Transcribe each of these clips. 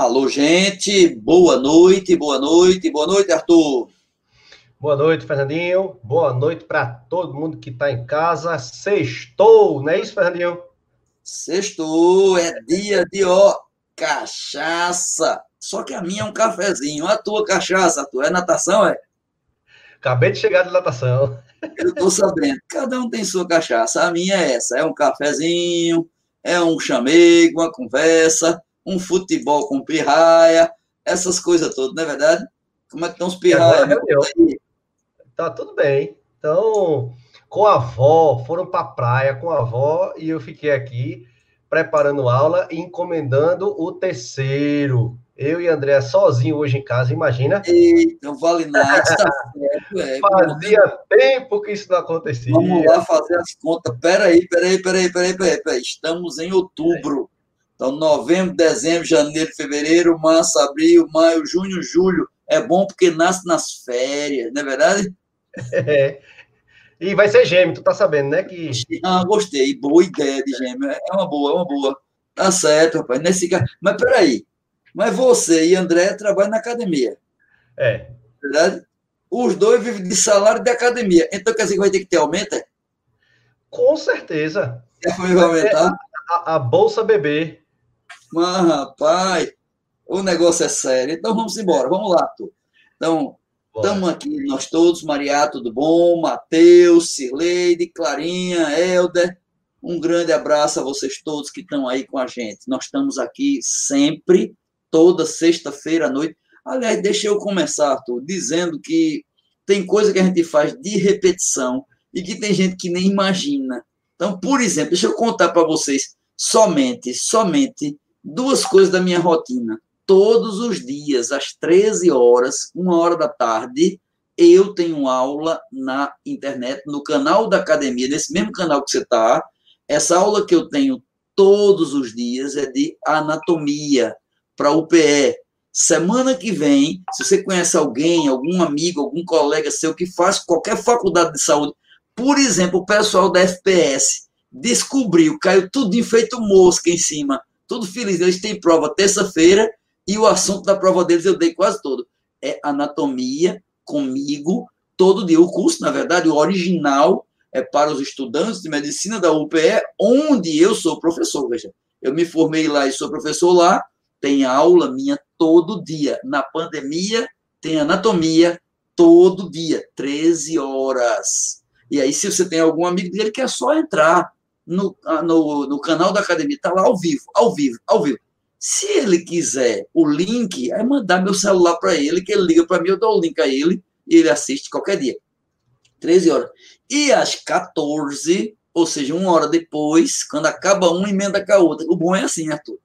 Alô, gente, boa noite, boa noite, boa noite, Arthur. Boa noite, Fernandinho. Boa noite para todo mundo que está em casa. Sextou, não é isso, Fernandinho? Sextou, é dia de ó, cachaça. Só que a minha é um cafezinho. A tua cachaça, a tua é natação, é? Acabei de chegar de natação. Eu estou sabendo. Cada um tem sua cachaça. A minha é essa. É um cafezinho, é um chamego, uma conversa, um futebol com pirraia, essas coisas todas, não é verdade? Como é que estão os pirraias? É, tá tudo bem. Então, com a avó, foram para a praia com a avó e eu fiquei aqui preparando aula e encomendando o terceiro. Eu e André sozinho hoje em casa, imagina. Eita, Vale Night tá certo, é. Fazia tempo que isso não acontecia. Vamos lá fazer as contas. Peraí, peraí, peraí, peraí, peraí, peraí. Estamos em outubro. Então, novembro, dezembro, janeiro, fevereiro, março, abril, maio, junho, julho. É bom porque nasce nas férias, não é verdade? É. E vai ser gêmeo, tu tá sabendo, né? Que... Ah, gostei. Boa ideia de gêmeo. É uma boa, é uma boa. Tá certo, rapaz. Nesse caso... Mas peraí. Mas você e André trabalham na academia. É. Verdade? Os dois vivem de salário de academia. Então quer dizer que vai ter que ter aumento? É? Com certeza. Vai aumentar? A, a, Bolsa Bebê. Mas, rapaz, o negócio é sério. Então vamos embora. Vamos lá, tu. Então, estamos aqui, nós todos, Maria, tudo bom? Matheus, Cirleide, Clarinha, Helder. Um grande abraço a vocês todos que estão aí com a gente. Nós estamos aqui sempre toda sexta-feira à noite. Aliás, deixa eu começar, Arthur, dizendo que tem coisa que a gente faz de repetição e que tem gente que nem imagina. Então, por exemplo, deixa eu contar para vocês somente, somente duas coisas da minha rotina. Todos os dias, às 13 horas, uma hora da tarde, eu tenho aula na internet, no canal da academia, nesse mesmo canal que você está. Essa aula que eu tenho todos os dias é de anatomia para o UPE. Semana que vem, se você conhece alguém, algum amigo, algum colega seu que faz qualquer faculdade de saúde, por exemplo, o pessoal da FPS descobriu, caiu tudo enfeito mosca em cima, tudo feliz. Eles têm prova terça-feira e o assunto da prova deles eu dei quase todo. É anatomia comigo todo dia. O curso, na verdade, o original é para os estudantes de medicina da UPE, onde eu sou professor. Veja, eu me formei lá e sou professor lá, tem aula minha todo dia. Na pandemia, tem anatomia todo dia, 13 horas. E aí, se você tem algum amigo dele, que é só entrar no, ah, no, no canal da academia, está lá ao vivo, ao vivo, ao vivo. Se ele quiser o link, é mandar meu celular para ele, que ele liga para mim, eu dou o link a ele e ele assiste qualquer dia. 13 horas. E às 14, ou seja, uma hora depois, quando acaba uma, emenda com a outra. O bom é assim, Arthur.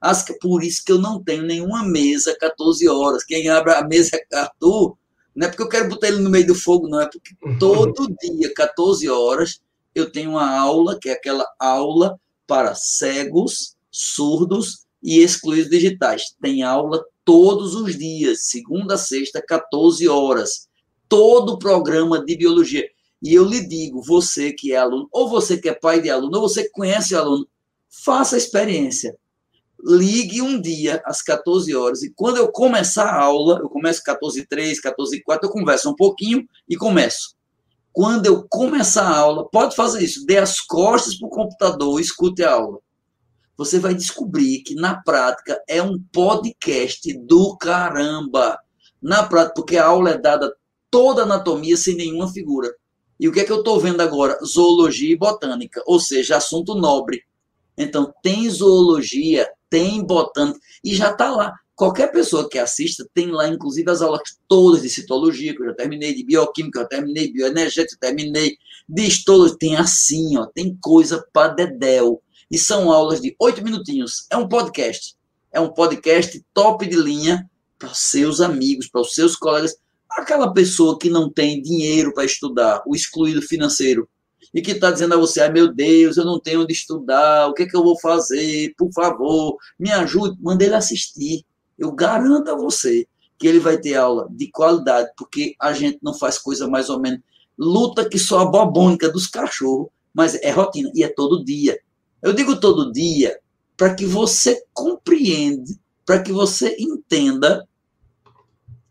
As, por isso que eu não tenho nenhuma mesa 14 horas. Quem abre a mesa é Arthur. Não é porque eu quero botar ele no meio do fogo, não. É porque todo dia, 14 horas, eu tenho uma aula, que é aquela aula para cegos, surdos e excluídos digitais. Tem aula todos os dias, segunda a sexta, 14 horas. Todo o programa de biologia. E eu lhe digo, você que é aluno, ou você que é pai de aluno, ou você que conhece aluno, faça a experiência ligue um dia às 14 horas e quando eu começar a aula, eu começo 14 3, 14 4, eu converso um pouquinho e começo. Quando eu começar a aula, pode fazer isso, dê as costas para o computador, escute a aula. Você vai descobrir que na prática é um podcast do caramba. Na prática, porque a aula é dada toda anatomia sem nenhuma figura. E o que é que eu estou vendo agora? Zoologia e botânica, ou seja, assunto nobre. Então, tem zoologia, tem botânica, e já está lá. Qualquer pessoa que assista tem lá, inclusive, as aulas todas de citologia, que eu já terminei, de bioquímica, eu terminei, bioenergética, eu terminei, de histologia, tem assim, ó, tem coisa para dedéu. E são aulas de oito minutinhos. É um podcast. É um podcast top de linha para seus amigos, para os seus colegas. Aquela pessoa que não tem dinheiro para estudar, o excluído financeiro, e que está dizendo a você, ai meu Deus, eu não tenho onde estudar, o que é que eu vou fazer? Por favor, me ajude. Manda ele assistir. Eu garanto a você que ele vai ter aula de qualidade, porque a gente não faz coisa mais ou menos luta que só a bobônica dos cachorros, mas é rotina e é todo dia. Eu digo todo dia para que você compreenda, para que você entenda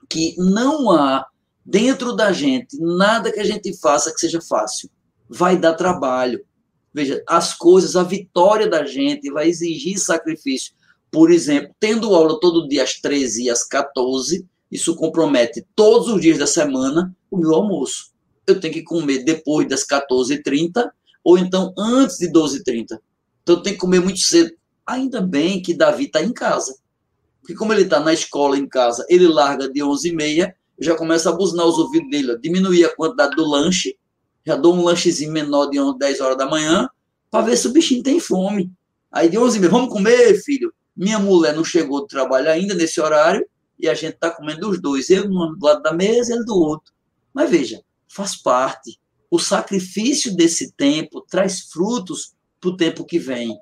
que não há dentro da gente nada que a gente faça que seja fácil. Vai dar trabalho. Veja, as coisas, a vitória da gente vai exigir sacrifício. Por exemplo, tendo aula todo dia às 13 e às 14, isso compromete todos os dias da semana o meu almoço. Eu tenho que comer depois das 14h30 ou então antes de 12h30. Então eu tenho que comer muito cedo. Ainda bem que Davi está em casa. Porque como ele está na escola em casa, ele larga de 11h30, eu já começo a buzinar os ouvidos dele, ó, diminuir a quantidade do lanche, já dou um lanchezinho menor de 10 horas da manhã, para ver se o bichinho tem fome. Aí de 11h30, vamos comer, filho? Minha mulher não chegou do trabalho ainda nesse horário, e a gente está comendo os dois, eu do lado da mesa ele do outro. Mas veja, faz parte. O sacrifício desse tempo traz frutos para o tempo que vem.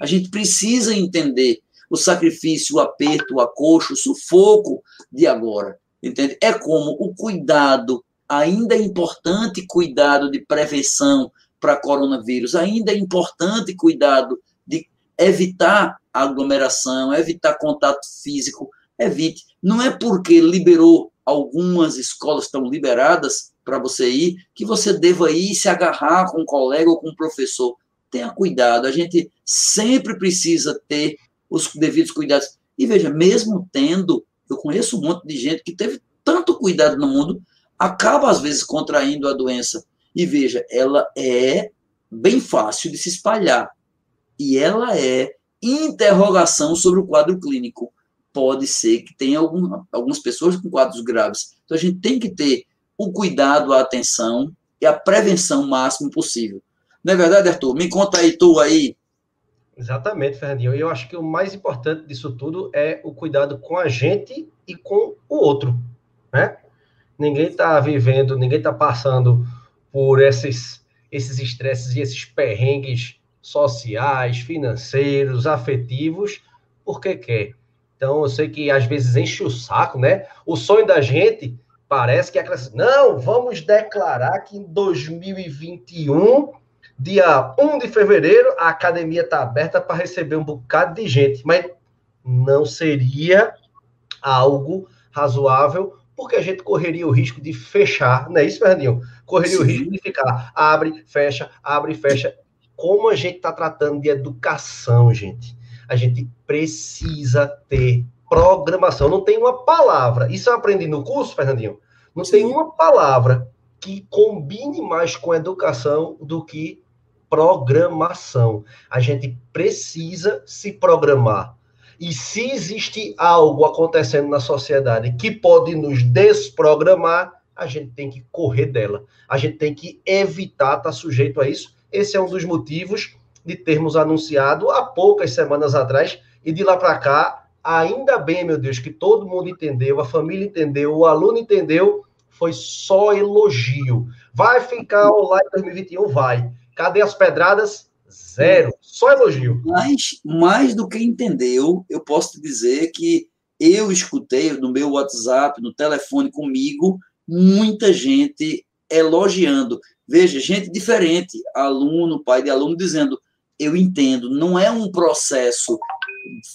A gente precisa entender o sacrifício, o aperto, o acocho, o sufoco de agora. Entende? É como o cuidado, ainda é importante cuidado de prevenção para coronavírus, ainda é importante cuidado de evitar aglomeração, evitar contato físico, evite. Não é porque liberou algumas escolas estão liberadas para você ir que você deva ir se agarrar com um colega ou com um professor. Tenha cuidado, a gente sempre precisa ter os devidos cuidados. E veja, mesmo tendo, eu conheço um monte de gente que teve tanto cuidado no mundo, acaba às vezes contraindo a doença. E veja, ela é bem fácil de se espalhar. E ela é interrogação sobre o quadro clínico pode ser que tenha algum, algumas pessoas com quadros graves. Então, a gente tem que ter o cuidado, a atenção e a prevenção máximo possível. Não é verdade, Arthur? Me conta aí, tu aí. Exatamente, Fernandinho. Eu acho que o mais importante disso tudo é o cuidado com a gente e com o outro, né? Ninguém está vivendo, ninguém está passando por esses esses estresses e esses perrengues sociais, financeiros, afetivos, porque quer. Então, eu sei que às vezes enche o saco, né? O sonho da gente parece que é aquela assim, não, vamos declarar que em 2021, dia 1 de fevereiro, a academia está aberta para receber um bocado de gente, mas não seria algo razoável, porque a gente correria o risco de fechar, não é isso, Fernandinho? Correria Sim. o risco de ficar abre, fecha, abre, fecha. Como a gente está tratando de educação, gente? a gente precisa ter programação. Não tem uma palavra. Isso eu aprendi no curso, Fernandinho. Não Sim. tem uma palavra que combine mais com educação do que programação. A gente precisa se programar. E se existe algo acontecendo na sociedade que pode nos desprogramar, a gente tem que correr dela. A gente tem que evitar estar sujeito a isso. Esse é um dos motivos de termos anunciado há poucas semanas atrás, e de lá para cá, ainda bem, meu Deus, que todo mundo entendeu, a família entendeu, o aluno entendeu, foi só elogio. Vai ficar online 2021? Vai. Cadê as pedradas? Zero. Só elogio. Mas, mais do que entendeu, eu posso te dizer que eu escutei no meu WhatsApp, no telefone comigo, muita gente elogiando. Veja, gente diferente, aluno, pai de aluno, dizendo: eu entendo, não é um processo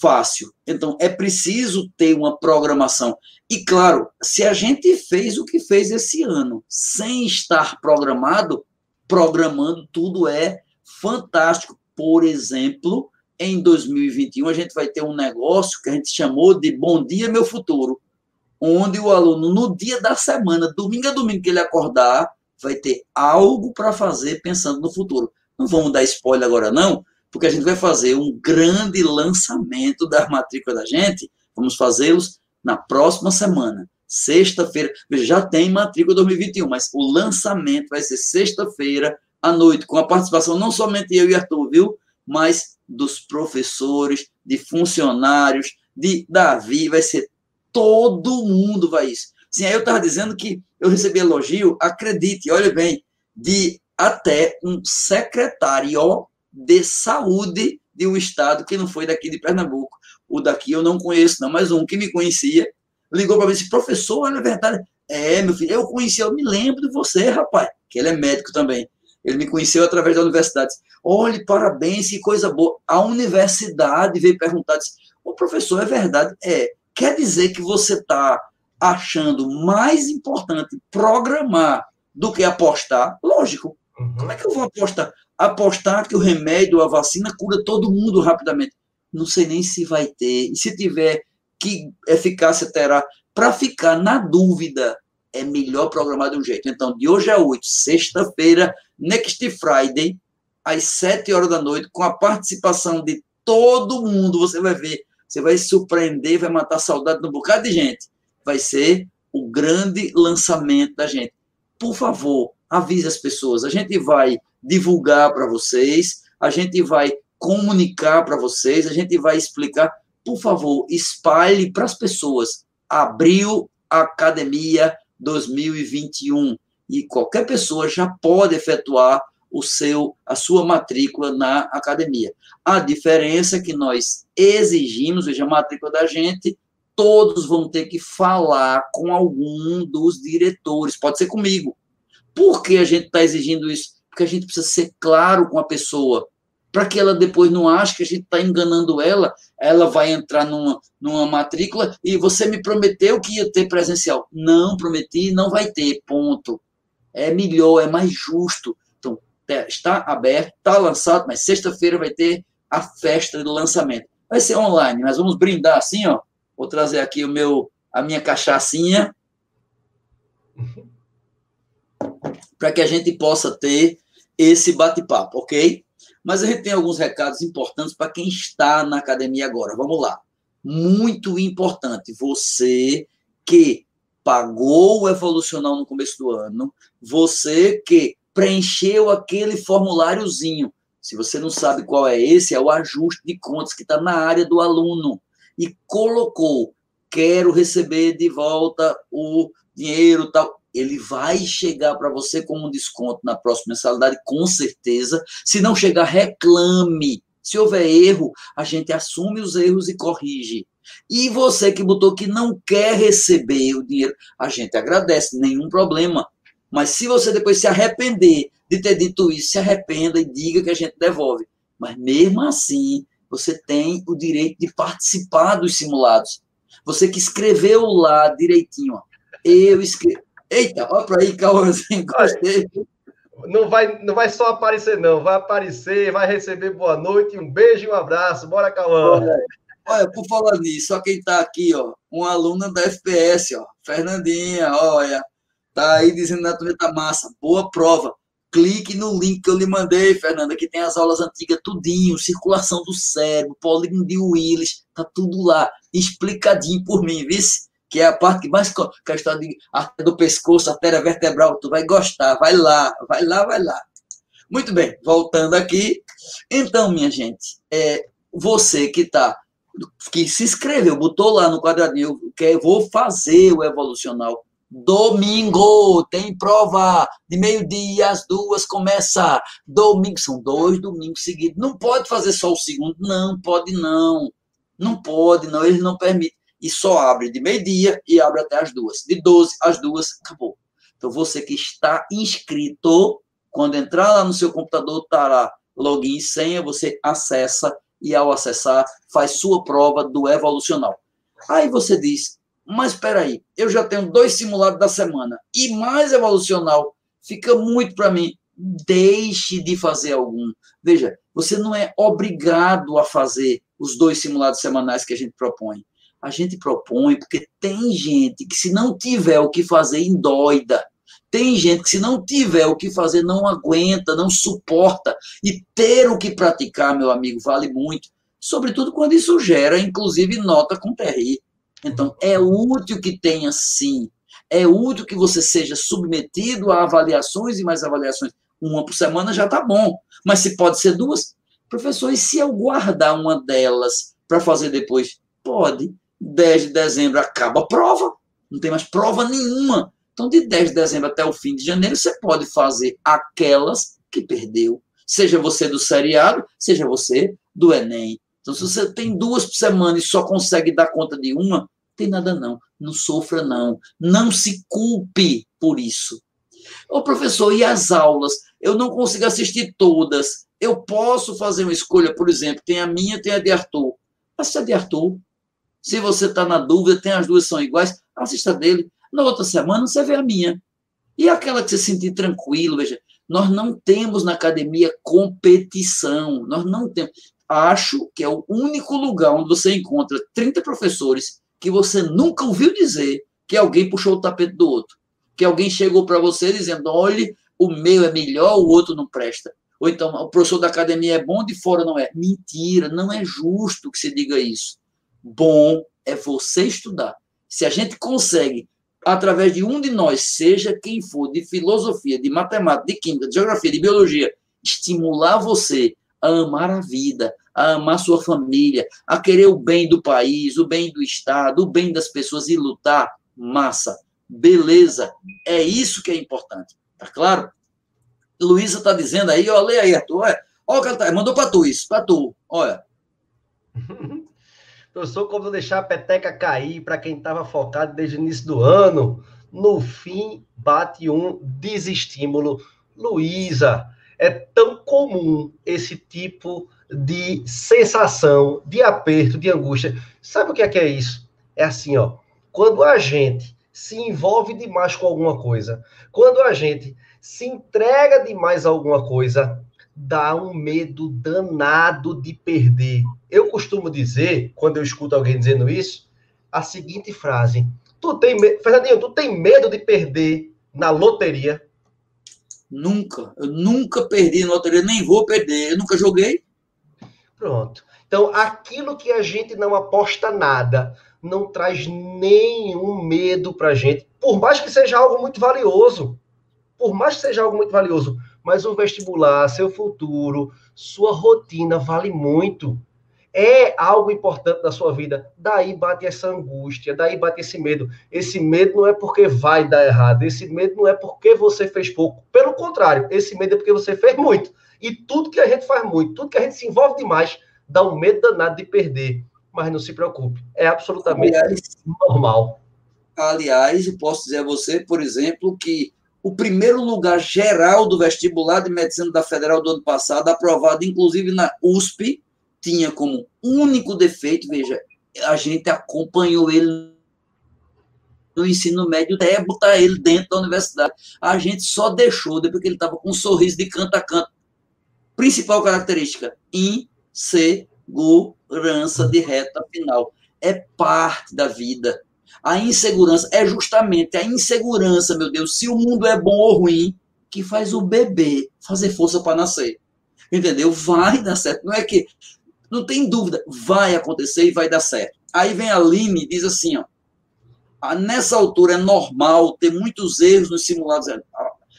fácil. Então, é preciso ter uma programação. E, claro, se a gente fez o que fez esse ano, sem estar programado, programando tudo é fantástico. Por exemplo, em 2021, a gente vai ter um negócio que a gente chamou de Bom Dia Meu Futuro, onde o aluno, no dia da semana, domingo a domingo que ele acordar, vai ter algo para fazer pensando no futuro. Não vamos dar spoiler agora, não, porque a gente vai fazer um grande lançamento da matrícula da gente. Vamos fazê-los na próxima semana. Sexta-feira, já tem matrícula 2021, mas o lançamento vai ser sexta-feira à noite, com a participação não somente eu e Arthur, viu? Mas dos professores, de funcionários, de Davi, vai ser todo mundo vai isso. Sim, aí eu estava dizendo que eu recebi elogio, acredite, olha bem, de até um secretário de saúde de um estado que não foi daqui de Pernambuco. O daqui eu não conheço, não, mas um que me conhecia ligou para mim e disse: professor, olha a verdade. É, meu filho, eu conheci, eu me lembro de você, rapaz, que ele é médico também. Ele me conheceu através da universidade. Olhe, parabéns, que coisa boa. A universidade veio perguntar, disse, O professor, é verdade? É. Quer dizer que você está achando mais importante programar do que apostar? Lógico. Uhum. Como é que eu vou apostar? Apostar que o remédio, a vacina, cura todo mundo rapidamente. Não sei nem se vai ter. E se tiver, que eficácia terá? Para ficar na dúvida, é melhor programar de um jeito. Então, de hoje a 8, sexta-feira, next Friday, às 7 horas da noite, com a participação de todo mundo, você vai ver, você vai se surpreender, vai matar saudade de um bocado de gente. Vai ser o grande lançamento da gente. Por favor, avise as pessoas. A gente vai divulgar para vocês, a gente vai comunicar para vocês, a gente vai explicar. Por favor, espalhe para as pessoas. Abriu academia 2021 e qualquer pessoa já pode efetuar o seu a sua matrícula na academia. A diferença é que nós exigimos, veja, a matrícula da gente, todos vão ter que falar com algum dos diretores, pode ser comigo. Por que a gente está exigindo isso? Porque a gente precisa ser claro com a pessoa para que ela depois não ache que a gente está enganando ela, ela vai entrar numa, numa matrícula e você me prometeu que ia ter presencial. Não prometi, não vai ter, ponto. É melhor, é mais justo. Então, está aberto, está lançado, mas sexta-feira vai ter a festa do lançamento. Vai ser online, mas vamos brindar assim, ó. Vou trazer aqui o meu, a minha cachaçinha para que a gente possa ter esse bate-papo, ok? Mas a gente tem alguns recados importantes para quem está na academia agora. Vamos lá. Muito importante, você que pagou o evolucional no começo do ano, você que preencheu aquele formuláriozinho. Se você não sabe qual é esse, é o ajuste de contas que está na área do aluno. E colocou, quero receber de volta o dinheiro tal ele vai chegar para você como um desconto na próxima mensalidade, com certeza. Se não chegar, reclame. Se houver erro, a gente assume os erros e corrige. E você que botou que não quer receber o dinheiro, a gente agradece, nenhum problema. Mas se você depois se arrepender de ter dito isso, se arrependa e diga que a gente devolve. Mas mesmo assim, você tem o direito de participar dos simulados. Você que escreveu lá direitinho, ó, eu escrevo Eita, olha para aí, Cauãzinho, gostei. Não vai, não vai só aparecer, não. Vai aparecer, vai receber boa noite, um beijo e um abraço. Bora, Cauã. Olha, olha, por falar nisso, só quem está aqui, ó, uma aluna da FPS, ó, Fernandinha, olha, tá aí dizendo na tua tá massa, boa prova. Clique no link que eu lhe mandei, Fernanda, que tem as aulas antigas tudinho, circulação do cérebro, polígono de Willis, tá tudo lá, explicadinho por mim, vice? que é a parte mais questão de do pescoço, artéria vertebral, tu vai gostar, vai lá, vai lá, vai lá. Muito bem, voltando aqui. Então, minha gente, é, você que tá, que se inscreveu, botou lá no quadradinho, que vou fazer o evolucional. Domingo, tem prova de meio-dia, às duas começa. Domingo, são dois domingos seguidos. Não pode fazer só o segundo, não, pode não. Não pode, não, eles não permitem e só abre de meio-dia e abre até as duas. De 12 às duas, acabou. Então, você que está inscrito, quando entrar lá no seu computador, estará login e senha, você acessa e, ao acessar, faz sua prova do evolucional. Aí você diz, mas espera aí, eu já tenho dois simulados da semana e mais evolucional, fica muito para mim. Deixe de fazer algum. Veja, você não é obrigado a fazer os dois simulados semanais que a gente propõe a gente propõe porque tem gente que, se não tiver o que fazer, endoida. Tem gente que, se não tiver o que fazer, não aguenta, não suporta. E ter o que praticar, meu amigo, vale muito. Sobretudo quando isso gera, inclusive, nota com TRI. Então, é útil que tenha sim. É útil que você seja submetido a avaliações e mais avaliações. Uma por semana já está bom. Mas se pode ser duas, professor, e se eu guardar uma delas para fazer depois? Pode. 10 de dezembro acaba a prova, não tem mais prova nenhuma. Então, de 10 de dezembro até o fim de janeiro, você pode fazer aquelas que perdeu. Seja você do seriado, seja você do Enem. Então, se você tem duas por semana e só consegue dar conta de uma, tem nada não. Não sofra, não. Não se culpe por isso. Ô, professor, e as aulas? Eu não consigo assistir todas. Eu posso fazer uma escolha, por exemplo, tem a minha, tem a de Arthur. assista de Arthur. Se você está na dúvida, tem as duas são iguais, assista dele. Na outra semana você vê a minha. E aquela que você sentir tranquilo, veja, nós não temos na academia competição, nós não temos. Acho que é o único lugar onde você encontra 30 professores que você nunca ouviu dizer que alguém puxou o tapete do outro, que alguém chegou para você dizendo: olhe, o meu é melhor, o outro não presta. Ou então, o professor da academia é bom, de fora não é. Mentira, não é justo que se diga isso. Bom é você estudar. Se a gente consegue através de um de nós, seja quem for, de filosofia, de matemática, de química, de geografia, de biologia, estimular você a amar a vida, a amar sua família, a querer o bem do país, o bem do Estado, o bem das pessoas e lutar, massa, beleza. É isso que é importante, tá claro? Luísa está dizendo aí, ó, lê aí, Arthur, olha, olha tá, mandou para tu isso, para tu, olha. Professor, como deixar a peteca cair para quem estava focado desde o início do ano? No fim, bate um desestímulo. Luísa, é tão comum esse tipo de sensação, de aperto, de angústia. Sabe o que é que é isso? É assim, ó. Quando a gente se envolve demais com alguma coisa, quando a gente se entrega demais a alguma coisa, dá um medo danado de perder. Eu costumo dizer, quando eu escuto alguém dizendo isso, a seguinte frase: Tu tem medo, Fernandinho, tu tem medo de perder na loteria? Nunca. Eu nunca perdi na loteria, nem vou perder. Eu nunca joguei. Pronto. Então, aquilo que a gente não aposta nada, não traz nenhum medo pra gente, por mais que seja algo muito valioso. Por mais que seja algo muito valioso, mas o vestibular, seu futuro, sua rotina vale muito. É algo importante da sua vida. Daí bate essa angústia, daí bate esse medo. Esse medo não é porque vai dar errado, esse medo não é porque você fez pouco. Pelo contrário, esse medo é porque você fez muito. E tudo que a gente faz muito, tudo que a gente se envolve demais, dá um medo danado de perder. Mas não se preocupe, é absolutamente aliás, normal. Aliás, eu posso dizer a você, por exemplo, que o primeiro lugar geral do vestibular de medicina da Federal do ano passado, aprovado inclusive na USP, tinha como único defeito, veja, a gente acompanhou ele no ensino médio até botar ele dentro da universidade. A gente só deixou depois que ele estava com um sorriso de canto a canto. Principal característica: insegurança de reta final. É parte da vida. A insegurança é justamente a insegurança, meu Deus, se o mundo é bom ou ruim, que faz o bebê fazer força para nascer. Entendeu? Vai dar certo. Não é que. Não tem dúvida, vai acontecer e vai dar certo. Aí vem a Aline e diz assim: ó, ah, nessa altura é normal ter muitos erros nos simulados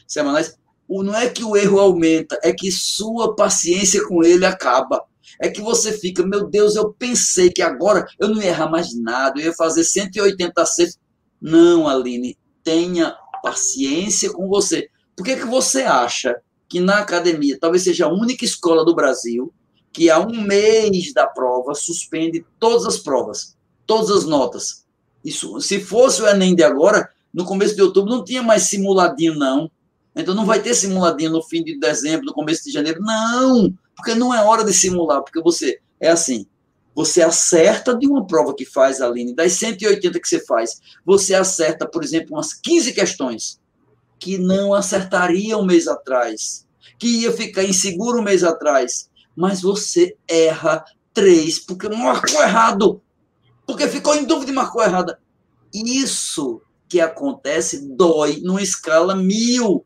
semanais. Não é que o erro aumenta, é que sua paciência com ele acaba é que você fica, meu Deus, eu pensei que agora eu não ia errar mais nada, eu ia fazer 180 acertos. Não, Aline, tenha paciência com você. Por que, que você acha que na academia talvez seja a única escola do Brasil que há um mês da prova suspende todas as provas, todas as notas? Isso, se fosse o Enem de agora, no começo de outubro não tinha mais simuladinho, não. Então não vai ter simuladinho no fim de dezembro, no começo de janeiro. Não! Porque não é hora de simular, porque você é assim. Você acerta de uma prova que faz, Aline, das 180 que você faz, você acerta, por exemplo, umas 15 questões que não acertaria um mês atrás, que ia ficar inseguro um mês atrás, mas você erra três porque marcou errado, porque ficou em dúvida e marcou errada. Isso que acontece dói numa escala mil.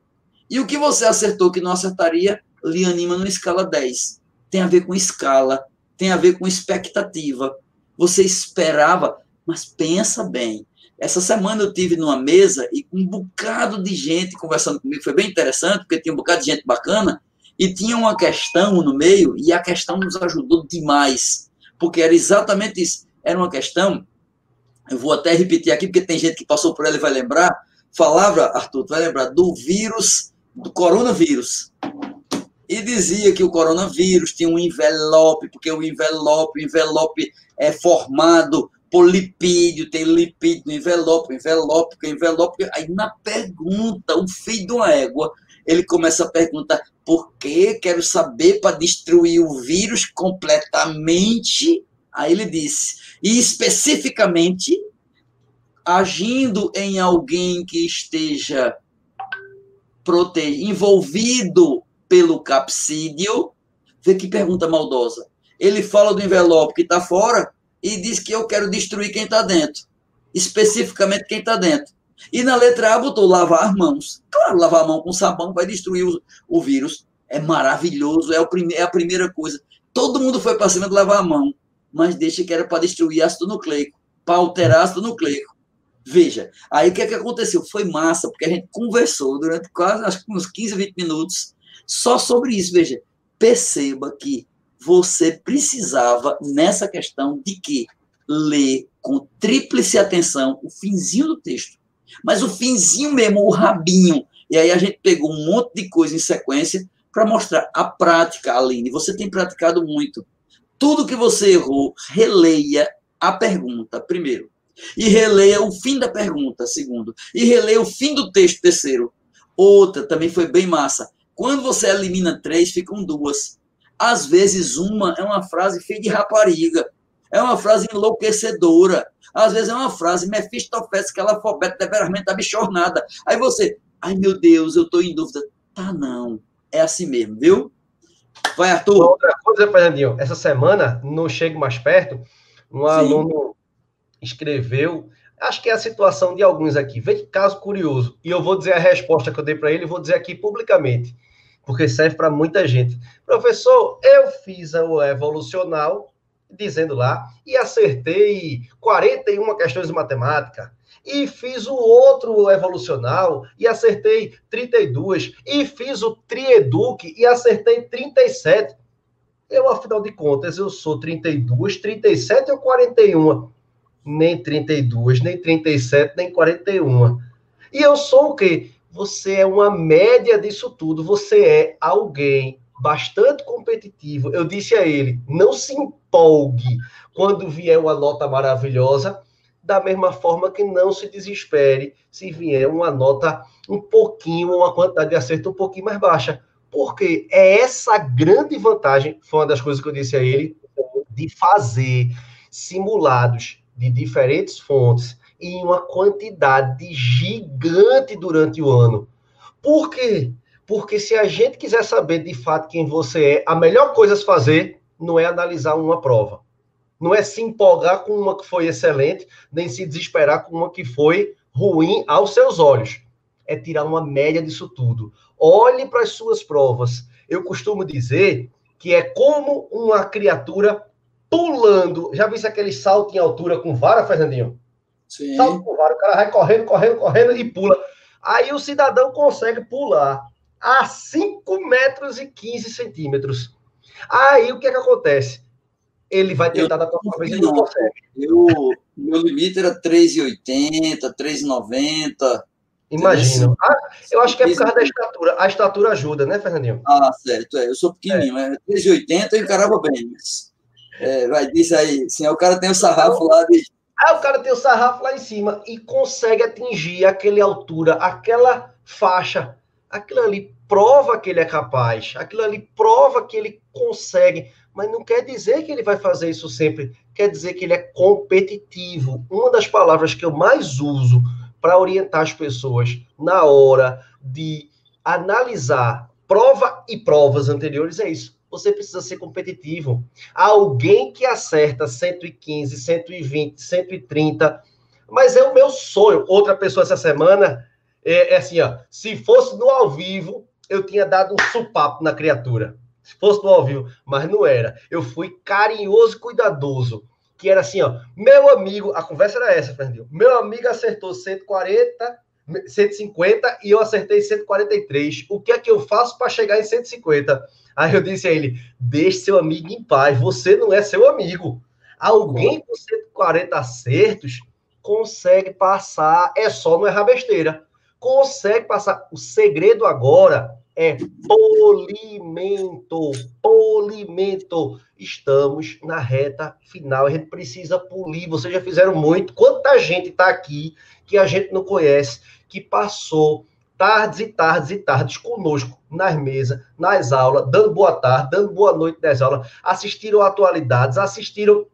E o que você acertou que não acertaria, lhe anima numa escala 10. Tem a ver com escala, tem a ver com expectativa. Você esperava, mas pensa bem. Essa semana eu tive numa mesa e um bocado de gente conversando comigo, foi bem interessante, porque tinha um bocado de gente bacana, e tinha uma questão no meio, e a questão nos ajudou demais, porque era exatamente isso. Era uma questão, eu vou até repetir aqui, porque tem gente que passou por ela e vai lembrar, falava, Arthur, vai lembrar, do vírus, do coronavírus e dizia que o coronavírus tinha um envelope, porque o envelope, o envelope é formado por lipídio, tem lipídio no envelope, envelope, envelope. Aí na pergunta, o filho de uma égua, ele começa a perguntar por que quero saber para destruir o vírus completamente. Aí ele disse, e especificamente agindo em alguém que esteja prote... envolvido pelo capsídio, vê que pergunta maldosa. Ele fala do envelope que está fora e diz que eu quero destruir quem está dentro, especificamente quem está dentro. E na letra A botou lavar as mãos. Claro, lavar a mão com sabão vai destruir o, o vírus. É maravilhoso, é, o prime, é a primeira coisa. Todo mundo foi para cima de lavar a mão, mas deixa que era para destruir ácido nucleico, para alterar ácido nucleico. Veja, aí o que, é que aconteceu? Foi massa, porque a gente conversou durante quase acho que uns 15, 20 minutos só sobre isso. Veja, perceba que você precisava, nessa questão, de que ler com tríplice atenção o finzinho do texto. Mas o finzinho mesmo, o rabinho. E aí a gente pegou um monte de coisa em sequência para mostrar a prática, Aline. Você tem praticado muito. Tudo que você errou, releia a pergunta, primeiro. E releia o fim da pergunta, segundo. E releia o fim do texto, terceiro. Outra também foi bem massa. Quando você elimina três, ficam duas. Às vezes, uma é uma frase feia de rapariga. É uma frase enlouquecedora. Às vezes é uma frase ela alfabeto deveramente abchornada. Aí você, ai meu Deus, eu estou em dúvida. Tá, não. É assim mesmo, viu? Vai, Arthur. Outra coisa, Fernandinho, essa semana, no Chego Mais Perto, um Sim. aluno escreveu, acho que é a situação de alguns aqui. Vê que caso curioso. E eu vou dizer a resposta que eu dei para ele, vou dizer aqui publicamente, porque serve para muita gente. Professor, eu fiz o evolucional, dizendo lá, e acertei 41 questões de matemática. E fiz o outro evolucional e acertei 32. E fiz o Trieduc e acertei 37. Eu, afinal de contas, eu sou 32, 37 ou 41? Nem 32, nem 37, nem 41. E eu sou o quê? Você é uma média disso tudo. Você é alguém bastante competitivo. Eu disse a ele: não se empolgue quando vier uma nota maravilhosa, da mesma forma que não se desespere se vier uma nota um pouquinho, uma quantidade de acerto um pouquinho mais baixa. Porque é essa grande vantagem, foi uma das coisas que eu disse a ele, de fazer simulados de diferentes fontes em uma quantidade gigante durante o ano. Por quê? Porque se a gente quiser saber de fato quem você é, a melhor coisa a se fazer não é analisar uma prova. Não é se empolgar com uma que foi excelente, nem se desesperar com uma que foi ruim aos seus olhos. É tirar uma média disso tudo. Olhe para as suas provas. Eu costumo dizer que é como uma criatura pulando. Já viu aquele salto em altura com vara, Fernandinho? Sim. Salto com vara, o cara vai correndo, correndo, correndo e pula. Aí o cidadão consegue pular a 5 metros e 15 centímetros. Aí o que é que acontece? Ele vai tentar eu, da próxima vez e não consegue. Eu, meu limite era 3,80, 3,90. Imagino. Ah, eu acho que é por causa da estatura. A estatura ajuda, né, Fernandinho? Ah, certo. É. Eu sou pequenininho, é. 3,80 eu encarava bem. Mas... É, vai, diz aí. Sim, o cara tem o sarrafo lá de. Aí o cara tem o sarrafo lá em cima e consegue atingir aquela altura, aquela faixa. Aquilo ali prova que ele é capaz, aquilo ali prova que ele consegue, mas não quer dizer que ele vai fazer isso sempre, quer dizer que ele é competitivo. Uma das palavras que eu mais uso para orientar as pessoas na hora de analisar prova e provas anteriores é isso você precisa ser competitivo. Alguém que acerta 115, 120, 130, mas é o meu sonho. Outra pessoa essa semana é, é assim, ó, se fosse no ao vivo, eu tinha dado um supapo na criatura. Se fosse no ao vivo, mas não era. Eu fui carinhoso e cuidadoso. Que era assim, ó, meu amigo, a conversa era essa, Fernandinho. Meu amigo acertou 140, 150 e eu acertei 143. O que é que eu faço para chegar em 150? Aí eu disse a ele: deixe seu amigo em paz, você não é seu amigo. Alguém com 140 acertos consegue passar, é só não errar besteira. Consegue passar. O segredo agora é polimento. Polimento. Estamos na reta final. A gente precisa polir. Vocês já fizeram muito. Quanta gente está aqui que a gente não conhece, que passou tardes e tardes e tardes conosco nas mesas, nas aulas, dando boa tarde, dando boa noite nas aulas, assistiram atualidades, assistiram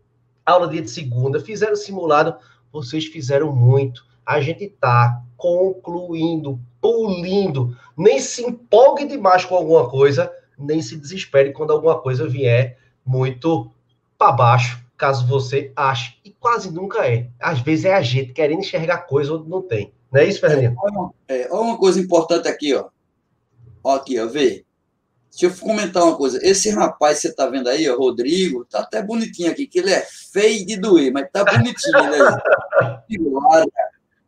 aula dia de segunda, fizeram simulado, vocês fizeram muito. A gente tá concluindo, pulindo. Nem se empolgue demais com alguma coisa, nem se desespere quando alguma coisa vier muito para baixo, caso você ache. E quase nunca é. Às vezes é a gente querendo enxergar coisa onde não tem. Não é isso, Fernandinho? É, olha uma coisa importante aqui, ó. Ó aqui, ó, vê. Deixa eu comentar uma coisa. Esse rapaz que você tá vendo aí, ó, Rodrigo, tá até bonitinho aqui, que ele é feio de doer, mas tá bonitinho ele aí. Lara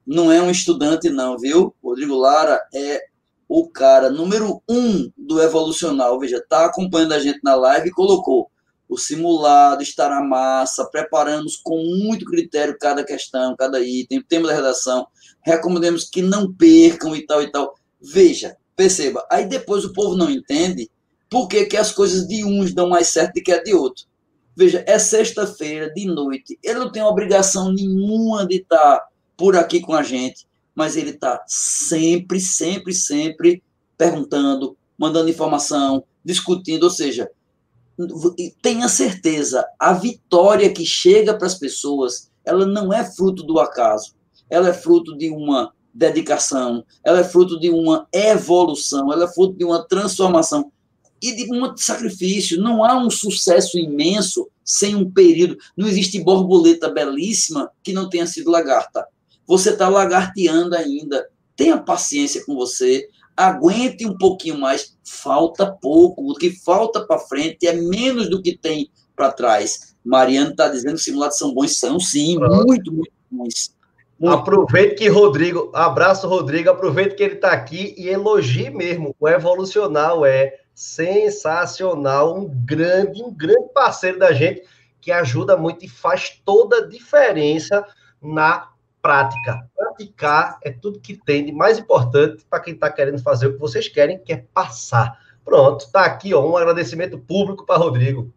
não é um estudante, não, viu? Rodrigo Lara é o cara número um do Evolucional. Veja, tá acompanhando a gente na live e colocou o simulado, estar na massa, preparamos com muito critério cada questão, cada item, o tema da redação. Recomendamos que não percam e tal e tal. Veja, perceba. Aí depois o povo não entende por que, que as coisas de uns dão mais certo do que a de outro? Veja, é sexta-feira, de noite. Ele não tem obrigação nenhuma de estar por aqui com a gente, mas ele está sempre, sempre, sempre perguntando, mandando informação, discutindo. Ou seja, tenha certeza, a vitória que chega para as pessoas, ela não é fruto do acaso. Ela é fruto de uma dedicação, ela é fruto de uma evolução, ela é fruto de uma transformação e de muito sacrifício. Não há um sucesso imenso sem um período. Não existe borboleta belíssima que não tenha sido lagarta. Você está lagarteando ainda. Tenha paciência com você. Aguente um pouquinho mais. Falta pouco. O que falta para frente é menos do que tem para trás. Mariano está dizendo que os simulados são bons. São sim, muito, muito bons. Muito. Aproveite que Rodrigo, abraço Rodrigo, aproveite que ele está aqui e elogie mesmo. O evolucional é sensacional, um grande, um grande parceiro da gente que ajuda muito e faz toda a diferença na prática. Praticar é tudo que tem de mais importante para quem está querendo fazer o que vocês querem, que é passar. Pronto, está aqui ó, um agradecimento público para Rodrigo.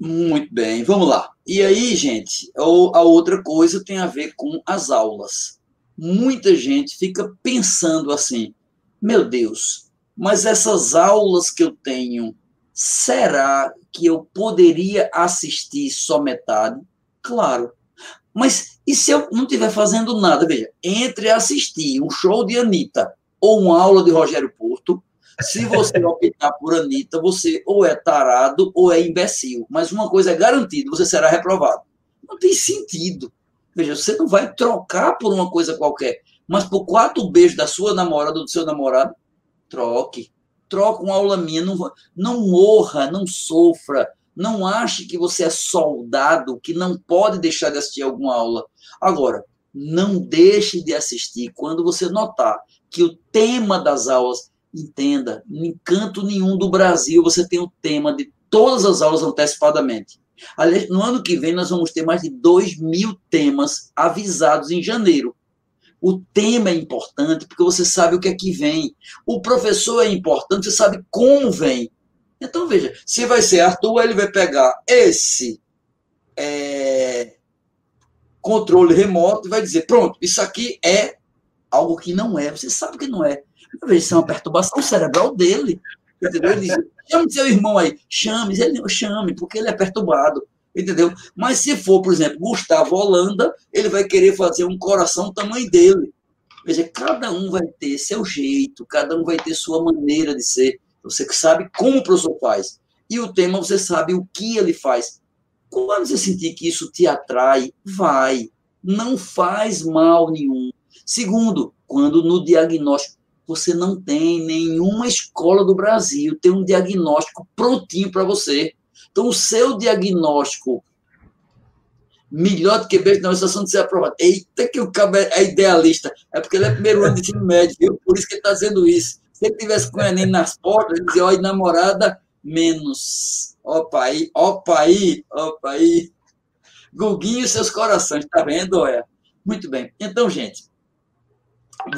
Muito bem, vamos lá. E aí, gente, a outra coisa tem a ver com as aulas. Muita gente fica pensando assim: meu Deus, mas essas aulas que eu tenho, será que eu poderia assistir só metade? Claro. Mas e se eu não estiver fazendo nada? Veja, entre assistir um show de Anitta ou uma aula de Rogério Porto, se você optar por Anitta, você ou é tarado ou é imbecil. Mas uma coisa é garantida, você será reprovado. Não tem sentido. Veja, você não vai trocar por uma coisa qualquer, mas por quatro beijos da sua namorada ou do seu namorado, troque. Troca uma aula minha. Não, não morra, não sofra. Não ache que você é soldado, que não pode deixar de assistir alguma aula. Agora, não deixe de assistir quando você notar que o tema das aulas, entenda, em canto nenhum do Brasil você tem o tema de todas as aulas antecipadamente. Aliás, no ano que vem nós vamos ter mais de 2 mil temas avisados em janeiro. O tema é importante porque você sabe o que é que vem. O professor é importante, você sabe como vem. Então, veja, se vai ser Arthur, ele vai pegar esse é, controle remoto e vai dizer: pronto, isso aqui é algo que não é. Você sabe que não é. Veja, isso é uma perturbação cerebral dele. Entendeu? Ele diz: chame seu irmão aí, chame, ele chame, porque ele é perturbado entendeu? Mas se for, por exemplo, Gustavo Holanda, ele vai querer fazer um coração tamanho dele. Dizer, cada um vai ter seu jeito, cada um vai ter sua maneira de ser. Você que sabe como o professor faz. E o tema, você sabe o que ele faz. Quando você sentir que isso te atrai, vai. Não faz mal nenhum. Segundo, quando no diagnóstico você não tem nenhuma escola do Brasil, tem um diagnóstico prontinho para você. Então, o seu diagnóstico melhor do que beijo na situação de ser aprovado. Eita, que o cabo é idealista. É porque ele é primeiro ano de ensino médio, viu? Por isso que ele está dizendo isso. Se ele tivesse com o Enem nas portas, ele dizia, olha, namorada, menos. Opa aí, opa aí, opa aí. Guguinho seus corações, tá vendo, olha? Muito bem. Então, gente,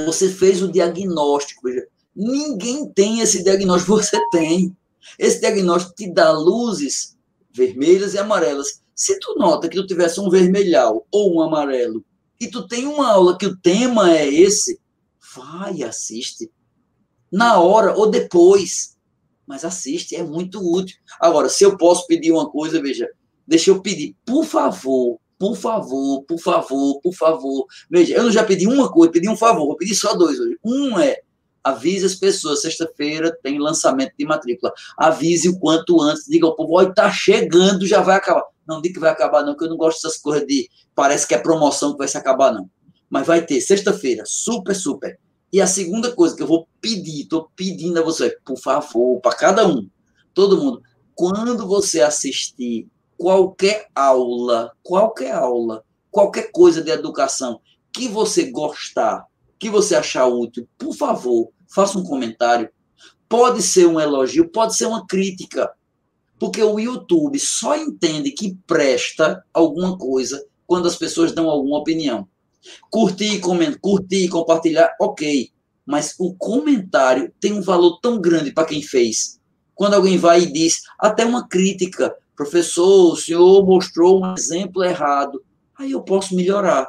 você fez o diagnóstico. Veja, ninguém tem esse diagnóstico, você tem. Esse diagnóstico te dá luzes vermelhas e amarelas. Se tu nota que tu tivesse um vermelhal ou um amarelo e tu tem uma aula que o tema é esse, vai assiste. Na hora ou depois. Mas assiste, é muito útil. Agora, se eu posso pedir uma coisa, veja, deixa eu pedir, por favor, por favor, por favor, por favor. Veja, eu não já pedi uma coisa, pedi um favor, vou pedir só dois hoje. Um é avise as pessoas, sexta-feira tem lançamento de matrícula. Avise o quanto antes, diga ao povo, olha, tá chegando, já vai acabar. Não diga que vai acabar, não, que eu não gosto dessas coisas de parece que é promoção que vai se acabar, não. Mas vai ter, sexta-feira, super, super. E a segunda coisa que eu vou pedir, estou pedindo a você, por favor, para cada um, todo mundo, quando você assistir qualquer aula, qualquer aula, qualquer coisa de educação que você gostar, que você achar útil, por favor, faça um comentário. Pode ser um elogio, pode ser uma crítica. Porque o YouTube só entende que presta alguma coisa quando as pessoas dão alguma opinião. Curtir, comentar, curtir, compartilhar, ok. Mas o comentário tem um valor tão grande para quem fez. Quando alguém vai e diz, até uma crítica, professor, o senhor mostrou um exemplo errado. Aí eu posso melhorar.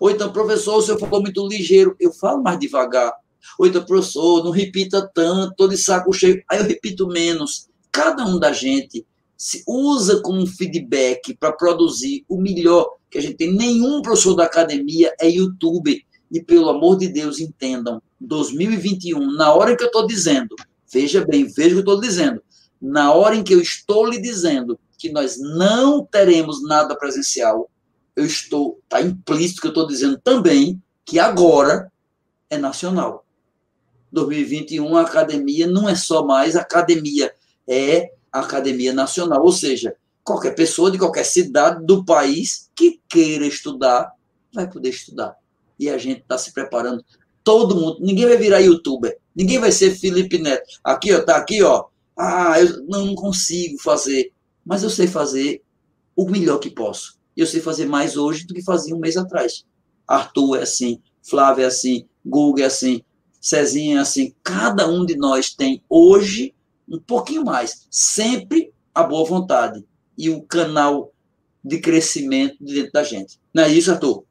Ou então, professor, o senhor falou muito ligeiro, eu falo mais devagar. Ou então, professor, não repita tanto, estou de saco cheio, aí eu repito menos. Cada um da gente se usa como feedback para produzir o melhor que a gente tem. Nenhum professor da academia é YouTube. E pelo amor de Deus, entendam, 2021, na hora que eu estou dizendo, veja bem, veja o que eu estou dizendo, na hora em que eu estou lhe dizendo que nós não teremos nada presencial, eu estou, está implícito que eu estou dizendo também que agora é nacional. 2021 a academia não é só mais academia, é academia nacional, ou seja, qualquer pessoa de qualquer cidade do país que queira estudar vai poder estudar. E a gente está se preparando. Todo mundo, ninguém vai virar youtuber, ninguém vai ser Felipe Neto. Aqui, ó, tá aqui, ó. Ah, eu não, consigo fazer, mas eu sei fazer o melhor que posso. Eu sei fazer mais hoje do que fazia um mês atrás. Arthur é assim, Flávio é assim, Google é assim, Cezinha é assim. Cada um de nós tem hoje um pouquinho mais. Sempre a boa vontade e o canal de crescimento dentro da gente. Não é isso, Arthur?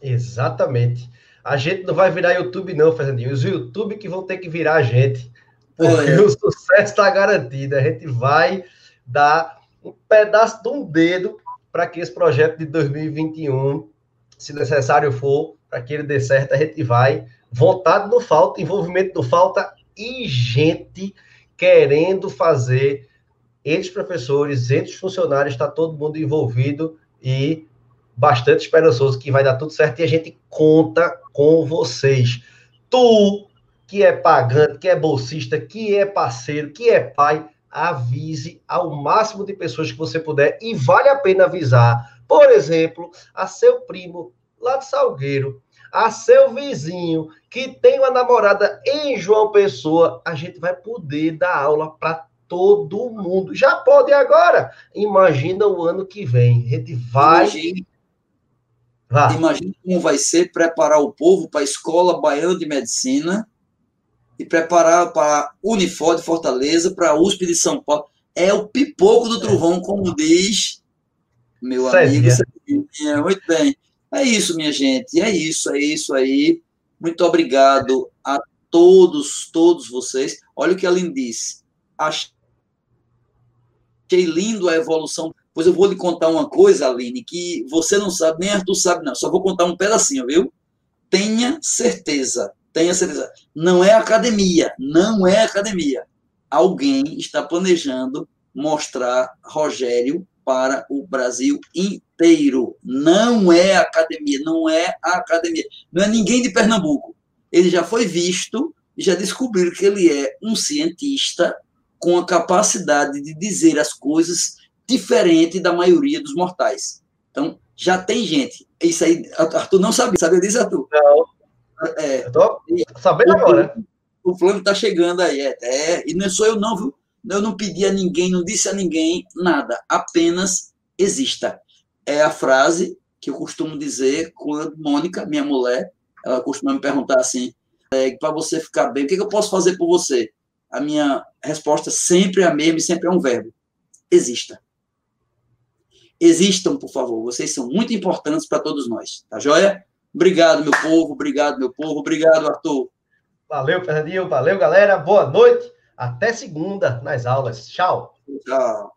Exatamente. A gente não vai virar YouTube, não, Fernandinho. Os YouTube que vão ter que virar a gente. Porque é. o sucesso está garantido. A gente vai dar um pedaço de um dedo para que esse projeto de 2021, se necessário for, para que ele dê certo, a gente vai. Vontade não falta, envolvimento não falta e gente querendo fazer. Entre os professores, entre os funcionários, está todo mundo envolvido e bastante esperançoso que vai dar tudo certo e a gente conta com vocês. Tu, que é pagante, que é bolsista, que é parceiro, que é pai, avise ao máximo de pessoas que você puder e vale a pena avisar, por exemplo, a seu primo lá de Salgueiro, a seu vizinho que tem uma namorada em João Pessoa, a gente vai poder dar aula para todo mundo. Já pode agora. Imagina o ano que vem. A gente vai. Imagine, Imagina como vai ser preparar o povo para a Escola Baiana de Medicina e preparar para Unifor de Fortaleza, para a USP de São Paulo. É o pipoco do trovão, como diz meu amigo. Muito bem. É isso, minha gente. É isso, é isso aí. Muito obrigado a todos, todos vocês. Olha o que a Aline disse. Achei lindo a evolução. Pois eu vou lhe contar uma coisa, Aline, que você não sabe, nem Arthur sabe, não. Só vou contar um pedacinho, viu? Tenha certeza tenha certeza. Não é academia, não é academia. Alguém está planejando mostrar Rogério para o Brasil inteiro. Não é academia, não é academia. Não é ninguém de Pernambuco. Ele já foi visto e já descobriram que ele é um cientista com a capacidade de dizer as coisas diferente da maioria dos mortais. Então, já tem gente. Isso aí, Arthur não sabia. Sabia disso, Arthur? Não. É, eu tô sabendo agora. O Flamengo tá chegando aí. É, é, e não sou eu, não, viu? Eu não pedi a ninguém, não disse a ninguém nada. Apenas exista. É a frase que eu costumo dizer quando Mônica, minha mulher, ela costuma me perguntar assim: é, para você ficar bem, o que, que eu posso fazer por você? A minha resposta sempre é a mesma e sempre é um verbo: exista. Existam, por favor. Vocês são muito importantes para todos nós. Tá joia? Obrigado, meu povo. Obrigado, meu povo. Obrigado, Arthur. Valeu, Fernandinho. Valeu, galera. Boa noite. Até segunda nas aulas. Tchau. Tchau.